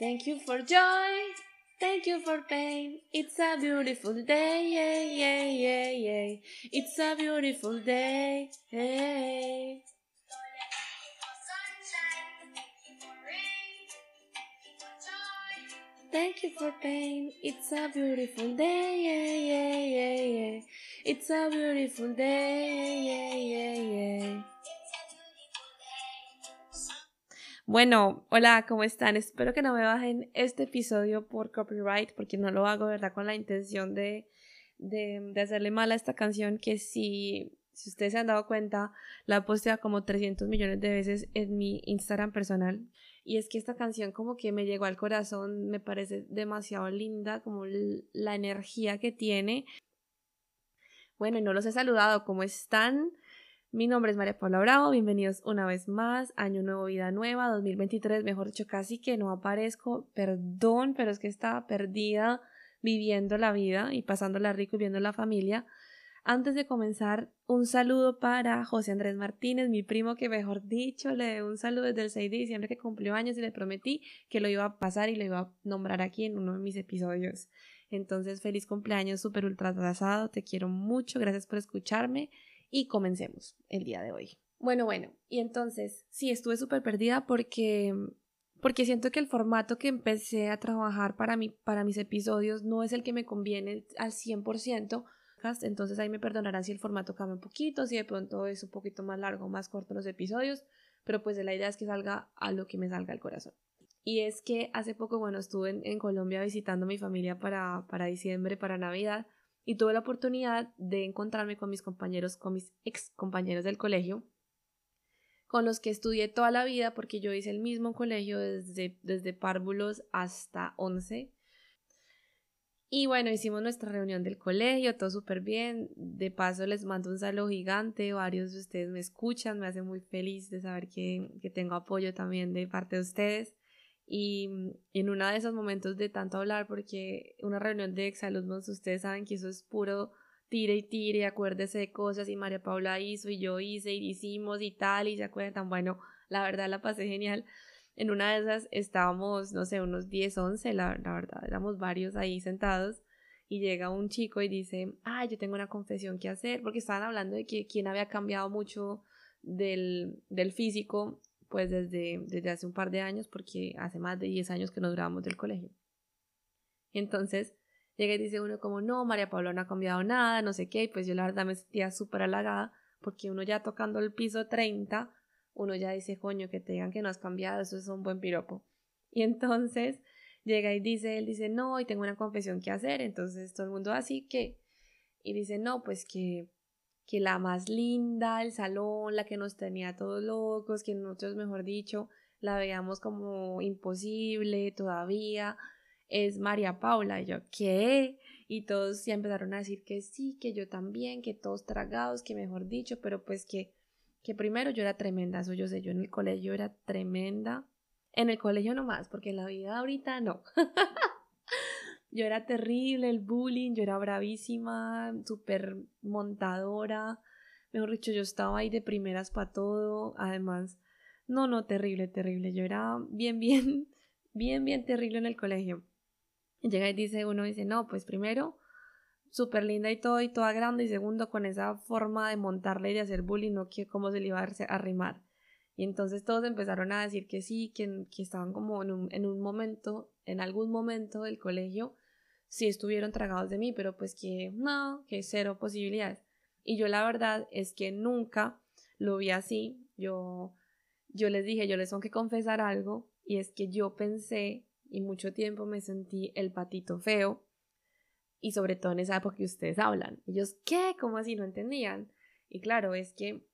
Thank you for joy. Thank you for pain. It's a beautiful day. Yeah, yeah, yeah, yeah. It's a beautiful day. Hey. Thank you for pain. It's a beautiful day. Yeah, yeah, yeah, yeah. It's a beautiful day. Yeah, yeah, yeah. Bueno, hola, ¿cómo están? Espero que no me bajen este episodio por copyright, porque no lo hago, ¿verdad? Con la intención de, de, hacerle mal a esta canción, que si, si ustedes se han dado cuenta, la he posteado como 300 millones de veces en mi Instagram personal. Y es que esta canción como que me llegó al corazón, me parece demasiado linda, como la energía que tiene. Bueno, y no los he saludado, ¿cómo están? Mi nombre es María Paula Bravo, bienvenidos una vez más, Año Nuevo, Vida Nueva, 2023, mejor dicho, casi que no aparezco, perdón, pero es que estaba perdida viviendo la vida y pasándola rico y viendo la familia. Antes de comenzar, un saludo para José Andrés Martínez, mi primo que mejor dicho, le doy un saludo desde el 6 de diciembre que cumplió años y le prometí que lo iba a pasar y lo iba a nombrar aquí en uno de mis episodios. Entonces, feliz cumpleaños súper ultra atrasado, te quiero mucho, gracias por escucharme y comencemos el día de hoy. Bueno, bueno, y entonces sí, estuve súper perdida porque, porque siento que el formato que empecé a trabajar para, mi, para mis episodios no es el que me conviene al 100%. Entonces ahí me perdonarán si el formato cambia un poquito, si de pronto es un poquito más largo más corto los episodios, pero pues la idea es que salga a lo que me salga el corazón. Y es que hace poco, bueno, estuve en, en Colombia visitando a mi familia para, para diciembre, para Navidad, y tuve la oportunidad de encontrarme con mis compañeros, con mis ex compañeros del colegio, con los que estudié toda la vida porque yo hice el mismo colegio desde, desde párvulos hasta 11. Y bueno, hicimos nuestra reunión del colegio, todo súper bien. De paso les mando un saludo gigante, varios de ustedes me escuchan, me hace muy feliz de saber que, que tengo apoyo también de parte de ustedes. Y mm, en uno de esos momentos de tanto hablar, porque una reunión de exalumnos, ustedes saben que eso es puro tire y tire, acuérdese de cosas y María Paula hizo y yo hice y hicimos y tal y se acuerdan, bueno, la verdad la pasé genial. En una de esas estábamos, no sé, unos 10, 11, la, la verdad, éramos varios ahí sentados y llega un chico y dice, ah, yo tengo una confesión que hacer, porque estaban hablando de que quien había cambiado mucho del, del físico pues desde, desde hace un par de años, porque hace más de 10 años que nos grabamos del colegio. Entonces, llega y dice uno como, no, María Paula no ha cambiado nada, no sé qué, y pues yo la verdad me sentía súper halagada, porque uno ya tocando el piso 30, uno ya dice, coño, que te digan que no has cambiado, eso es un buen piropo. Y entonces llega y dice, él dice, no, y tengo una confesión que hacer, entonces todo el mundo así que, y dice, no, pues que que la más linda del salón, la que nos tenía todos locos, que nosotros, mejor dicho, la veíamos como imposible todavía, es María Paula. Y yo, ¿qué? Y todos ya empezaron a decir que sí, que yo también, que todos tragados, que mejor dicho, pero pues que, que primero yo era tremenda, eso yo sé, yo en el colegio era tremenda. En el colegio nomás, porque en la vida ahorita no. Yo era terrible, el bullying, yo era bravísima, súper montadora. Mejor dicho, yo estaba ahí de primeras para todo. Además, no, no, terrible, terrible. Yo era bien, bien, bien, bien terrible en el colegio. Llega y dice uno, dice, no, pues primero, súper linda y todo, y toda grande. Y segundo, con esa forma de montarle y de hacer bullying, no que cómo se le iba a arrimar. Y entonces todos empezaron a decir que sí, que, que estaban como en un, en un momento, en algún momento del colegio, si estuvieron tragados de mí, pero pues que no, que cero posibilidades. Y yo la verdad es que nunca lo vi así. Yo, yo les dije, yo les tengo que confesar algo, y es que yo pensé y mucho tiempo me sentí el patito feo, y sobre todo en esa época que ustedes hablan. Ellos, ¿qué? ¿Cómo así? No entendían. Y claro, es que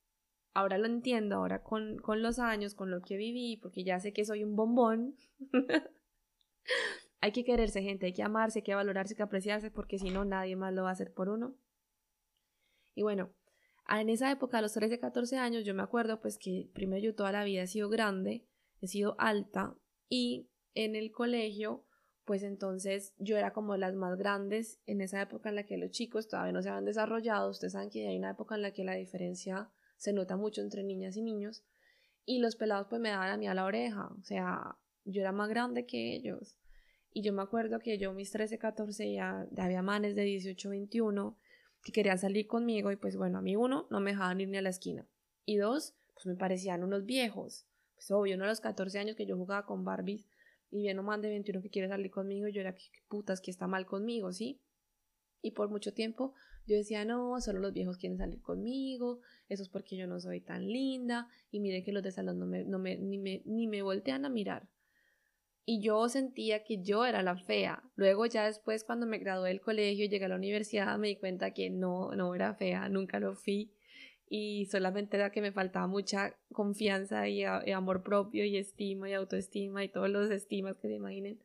ahora lo entiendo, ahora con, con los años, con lo que viví, porque ya sé que soy un bombón. Hay que quererse, gente, hay que amarse, hay que valorarse, hay que apreciarse, porque si no, nadie más lo va a hacer por uno. Y bueno, en esa época, a los 13, 14 años, yo me acuerdo pues que primero yo toda la vida he sido grande, he sido alta, y en el colegio, pues entonces yo era como las más grandes en esa época en la que los chicos todavía no se habían desarrollado. Ustedes saben que hay una época en la que la diferencia se nota mucho entre niñas y niños. Y los pelados pues me daban a mí a la oreja. O sea, yo era más grande que ellos. Y yo me acuerdo que yo mis 13, 14 ya, había manes de 18, 21 que querían salir conmigo y pues bueno, a mí uno no me dejaban ir ni a la esquina. Y dos, pues me parecían unos viejos. Pues obvio, uno a los 14 años que yo jugaba con Barbies y viene un man de 21 que quiere salir conmigo, yo era, que putas, que está mal conmigo, ¿sí? Y por mucho tiempo yo decía, no, solo los viejos quieren salir conmigo, eso es porque yo no soy tan linda, y mire que los de salón no me, no me, ni, me, ni me voltean a mirar. Y yo sentía que yo era la fea. Luego ya después cuando me gradué del colegio y llegué a la universidad me di cuenta que no, no era fea, nunca lo fui. Y solamente era que me faltaba mucha confianza y, y amor propio y estima y autoestima y todos los estimas que se imaginen.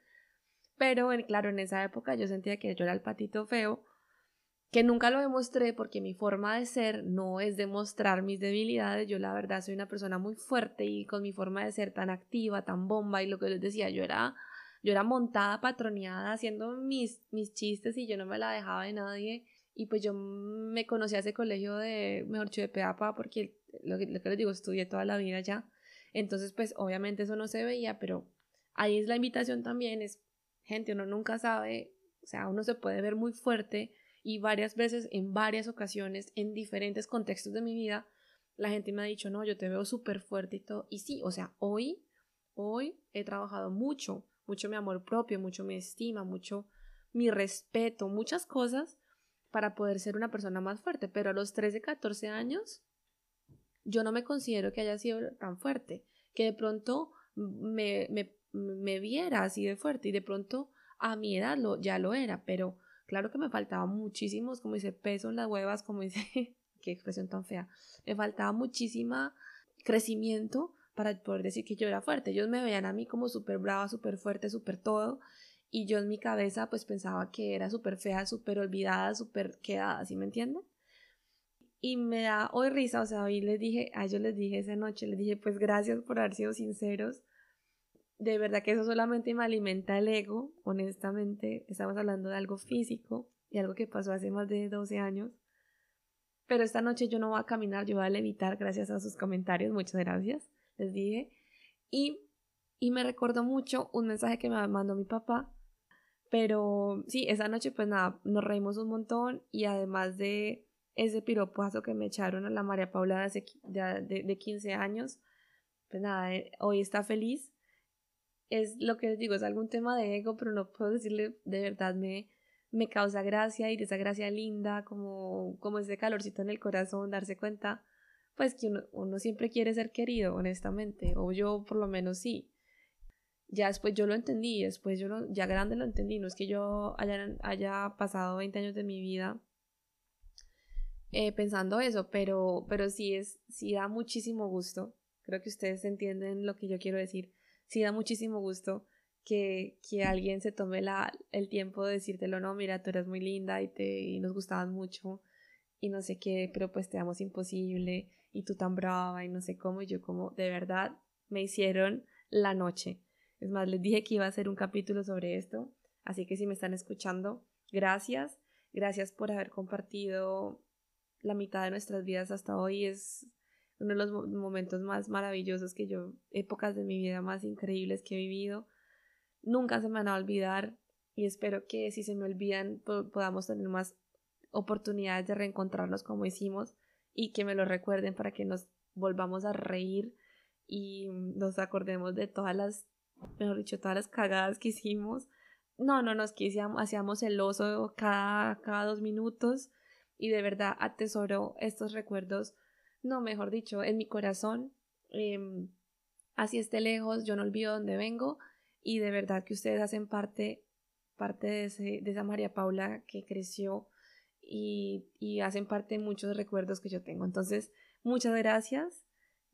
Pero claro, en esa época yo sentía que yo era el patito feo que nunca lo demostré porque mi forma de ser no es demostrar mis debilidades. Yo la verdad soy una persona muy fuerte y con mi forma de ser tan activa, tan bomba y lo que les decía, yo era, yo era montada, patroneada, haciendo mis, mis chistes y yo no me la dejaba de nadie. Y pues yo me conocí a ese colegio de, mejor de Peapa porque lo que, lo que les digo, estudié toda la vida ya. Entonces pues obviamente eso no se veía, pero ahí es la invitación también, es gente, uno nunca sabe, o sea, uno se puede ver muy fuerte y varias veces, en varias ocasiones, en diferentes contextos de mi vida, la gente me ha dicho, no, yo te veo súper fuerte y todo. Y sí, o sea, hoy, hoy he trabajado mucho, mucho mi amor propio, mucho mi estima, mucho mi respeto, muchas cosas para poder ser una persona más fuerte. Pero a los 13, 14 años, yo no me considero que haya sido tan fuerte, que de pronto me, me, me viera así de fuerte y de pronto a mi edad lo, ya lo era, pero Claro que me faltaba muchísimos, como dice, peso en las huevas, como dice, qué expresión tan fea. Me faltaba muchísima crecimiento para poder decir que yo era fuerte. Ellos me veían a mí como súper brava, súper fuerte, súper todo. Y yo en mi cabeza pues pensaba que era súper fea, súper olvidada, súper quedada, ¿sí me entienden? Y me da hoy risa, o sea, hoy les dije, a ellos les dije esa noche, les dije pues gracias por haber sido sinceros de verdad que eso solamente me alimenta el ego, honestamente. Estamos hablando de algo físico y algo que pasó hace más de 12 años. Pero esta noche yo no voy a caminar, yo voy a levitar gracias a sus comentarios. Muchas gracias, les dije. Y, y me recordó mucho un mensaje que me mandó mi papá. Pero sí, esa noche pues nada, nos reímos un montón y además de ese piropazo que me echaron a la María Paula de, de, de 15 años, pues nada, eh, hoy está feliz es lo que les digo, es algún tema de ego, pero no puedo decirle de verdad me, me causa gracia y esa gracia linda, como, como ese calorcito en el corazón, darse cuenta, pues que uno, siempre quiere ser querido, honestamente, o yo por lo menos sí. Ya después yo lo entendí, después yo ya grande lo entendí, no es que yo haya, haya pasado 20 años de mi vida eh, pensando eso, pero, pero sí es, sí da muchísimo gusto. Creo que ustedes entienden lo que yo quiero decir sí da muchísimo gusto que, que alguien se tome la, el tiempo de decírtelo, no, mira, tú eres muy linda y, te, y nos gustaban mucho y no sé qué, pero pues te damos imposible y tú tan brava y no sé cómo, y yo como, de verdad, me hicieron la noche. Es más, les dije que iba a hacer un capítulo sobre esto, así que si me están escuchando, gracias, gracias por haber compartido la mitad de nuestras vidas hasta hoy. Es uno de los momentos más maravillosos que yo, épocas de mi vida más increíbles que he vivido. Nunca se me van a olvidar y espero que si se me olvidan podamos tener más oportunidades de reencontrarnos como hicimos y que me lo recuerden para que nos volvamos a reír y nos acordemos de todas las, mejor dicho, todas las cagadas que hicimos. No, no nos quisimos, hacíamos el oso cada, cada dos minutos y de verdad atesoro estos recuerdos no, mejor dicho, en mi corazón, em, así esté lejos, yo no olvido dónde vengo y de verdad que ustedes hacen parte, parte de, esa María Paula que creció y, y, hacen parte de muchos recuerdos que yo tengo. Entonces, muchas gracias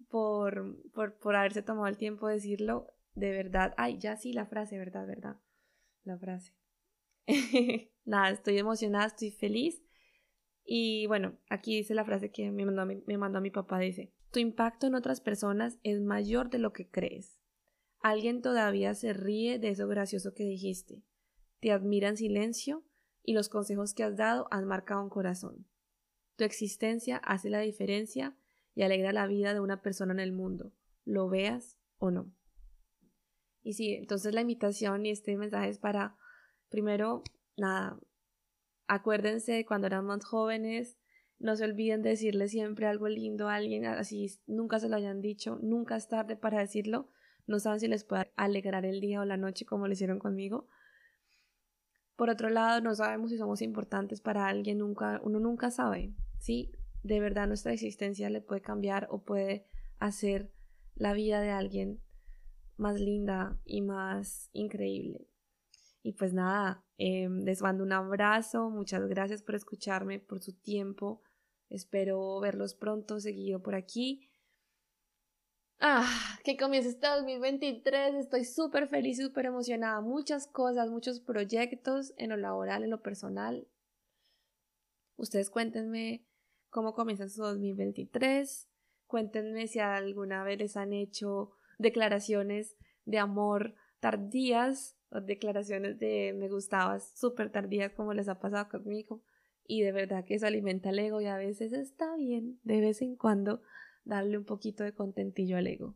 por, por, por haberse tomado el tiempo de decirlo. De verdad, ay, ya sí, la frase, verdad, verdad, la frase. Nada, estoy emocionada, estoy feliz y bueno, aquí dice la frase que me mandó, me mandó mi papá, dice, tu impacto en otras personas es mayor de lo que crees. Alguien todavía se ríe de eso gracioso que dijiste. Te admira en silencio y los consejos que has dado han marcado un corazón. Tu existencia hace la diferencia y alegra la vida de una persona en el mundo, lo veas o no. Y sí, entonces la invitación y este mensaje es para, primero, nada, acuérdense cuando eran más jóvenes, no se olviden de decirle siempre algo lindo a alguien, así nunca se lo hayan dicho, nunca es tarde para decirlo, no saben si les puede alegrar el día o la noche como lo hicieron conmigo. Por otro lado, no sabemos si somos importantes para alguien, nunca, uno nunca sabe, ¿sí? De verdad nuestra existencia le puede cambiar o puede hacer la vida de alguien más linda y más increíble. Y pues nada, em, les mando un abrazo, muchas gracias por escucharme, por su tiempo. Espero verlos pronto, seguido por aquí. Ah, que comience este 2023. Estoy súper feliz, súper emocionada. Muchas cosas, muchos proyectos en lo laboral, en lo personal. Ustedes cuéntenme cómo comienza su 2023. Cuéntenme si alguna vez les han hecho declaraciones de amor tardías o declaraciones de me gustabas súper tardías como les ha pasado conmigo. Y de verdad que eso alimenta el ego y a veces está bien de vez en cuando darle un poquito de contentillo al ego.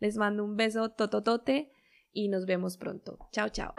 Les mando un beso tototote y nos vemos pronto. Chao, chao.